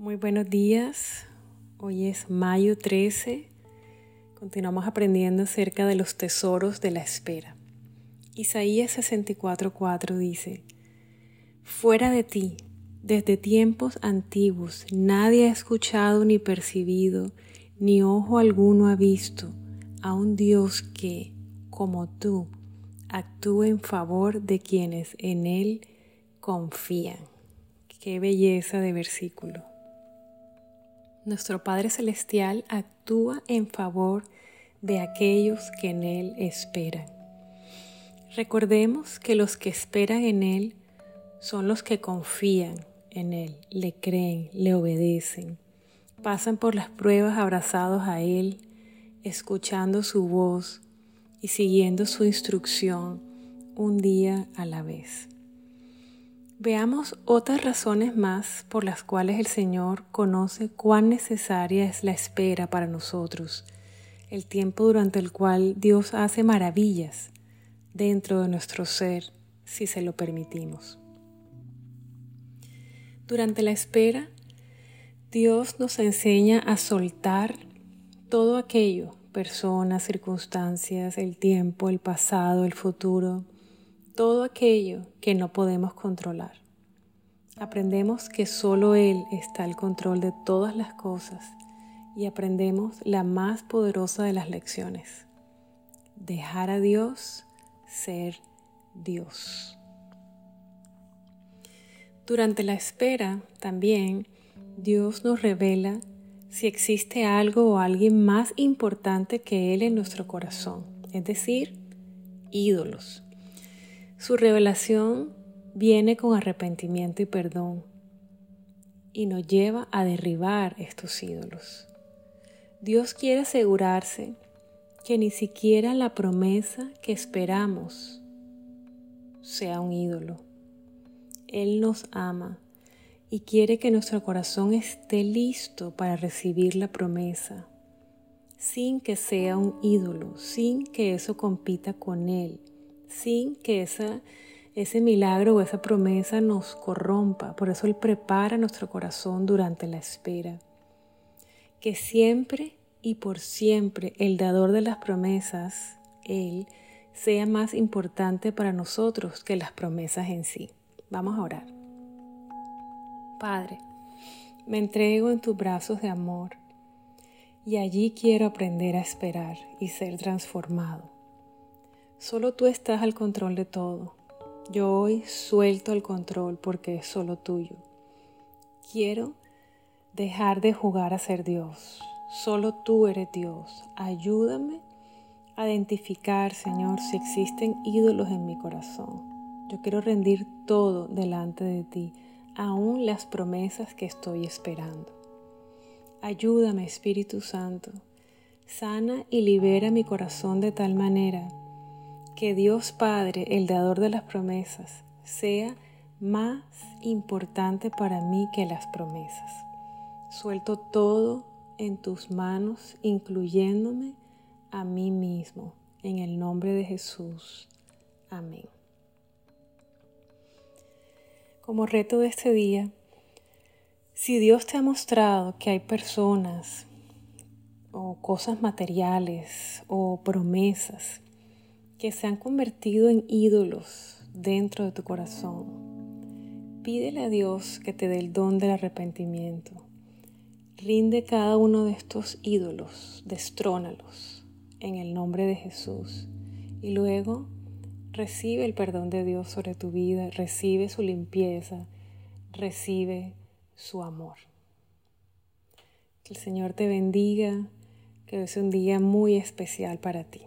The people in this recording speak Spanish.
Muy buenos días. Hoy es mayo 13. Continuamos aprendiendo acerca de los tesoros de la espera. Isaías 64:4 dice, Fuera de ti, desde tiempos antiguos, nadie ha escuchado ni percibido, ni ojo alguno ha visto a un Dios que, como tú, actúe en favor de quienes en Él confían. Qué belleza de versículo. Nuestro Padre Celestial actúa en favor de aquellos que en Él esperan. Recordemos que los que esperan en Él son los que confían en Él, le creen, le obedecen, pasan por las pruebas abrazados a Él, escuchando su voz y siguiendo su instrucción un día a la vez. Veamos otras razones más por las cuales el Señor conoce cuán necesaria es la espera para nosotros, el tiempo durante el cual Dios hace maravillas dentro de nuestro ser si se lo permitimos. Durante la espera, Dios nos enseña a soltar todo aquello, personas, circunstancias, el tiempo, el pasado, el futuro, todo aquello que no podemos controlar. Aprendemos que solo Él está al control de todas las cosas y aprendemos la más poderosa de las lecciones, dejar a Dios ser Dios. Durante la espera también Dios nos revela si existe algo o alguien más importante que Él en nuestro corazón, es decir, ídolos. Su revelación viene con arrepentimiento y perdón y nos lleva a derribar estos ídolos. Dios quiere asegurarse que ni siquiera la promesa que esperamos sea un ídolo. Él nos ama y quiere que nuestro corazón esté listo para recibir la promesa, sin que sea un ídolo, sin que eso compita con Él sin que ese milagro o esa promesa nos corrompa. Por eso Él prepara nuestro corazón durante la espera. Que siempre y por siempre el dador de las promesas, Él, sea más importante para nosotros que las promesas en sí. Vamos a orar. Padre, me entrego en tus brazos de amor y allí quiero aprender a esperar y ser transformado. Solo tú estás al control de todo. Yo hoy suelto el control porque es solo tuyo. Quiero dejar de jugar a ser Dios. Solo tú eres Dios. Ayúdame a identificar, Señor, si existen ídolos en mi corazón. Yo quiero rendir todo delante de ti, aún las promesas que estoy esperando. Ayúdame, Espíritu Santo. Sana y libera mi corazón de tal manera que Dios Padre, el dador de las promesas, sea más importante para mí que las promesas. Suelto todo en tus manos, incluyéndome a mí mismo. En el nombre de Jesús. Amén. Como reto de este día, si Dios te ha mostrado que hay personas o cosas materiales o promesas que se han convertido en ídolos dentro de tu corazón. Pídele a Dios que te dé el don del arrepentimiento. Rinde cada uno de estos ídolos, destrónalos en el nombre de Jesús. Y luego recibe el perdón de Dios sobre tu vida, recibe su limpieza, recibe su amor. Que el Señor te bendiga, que es un día muy especial para ti.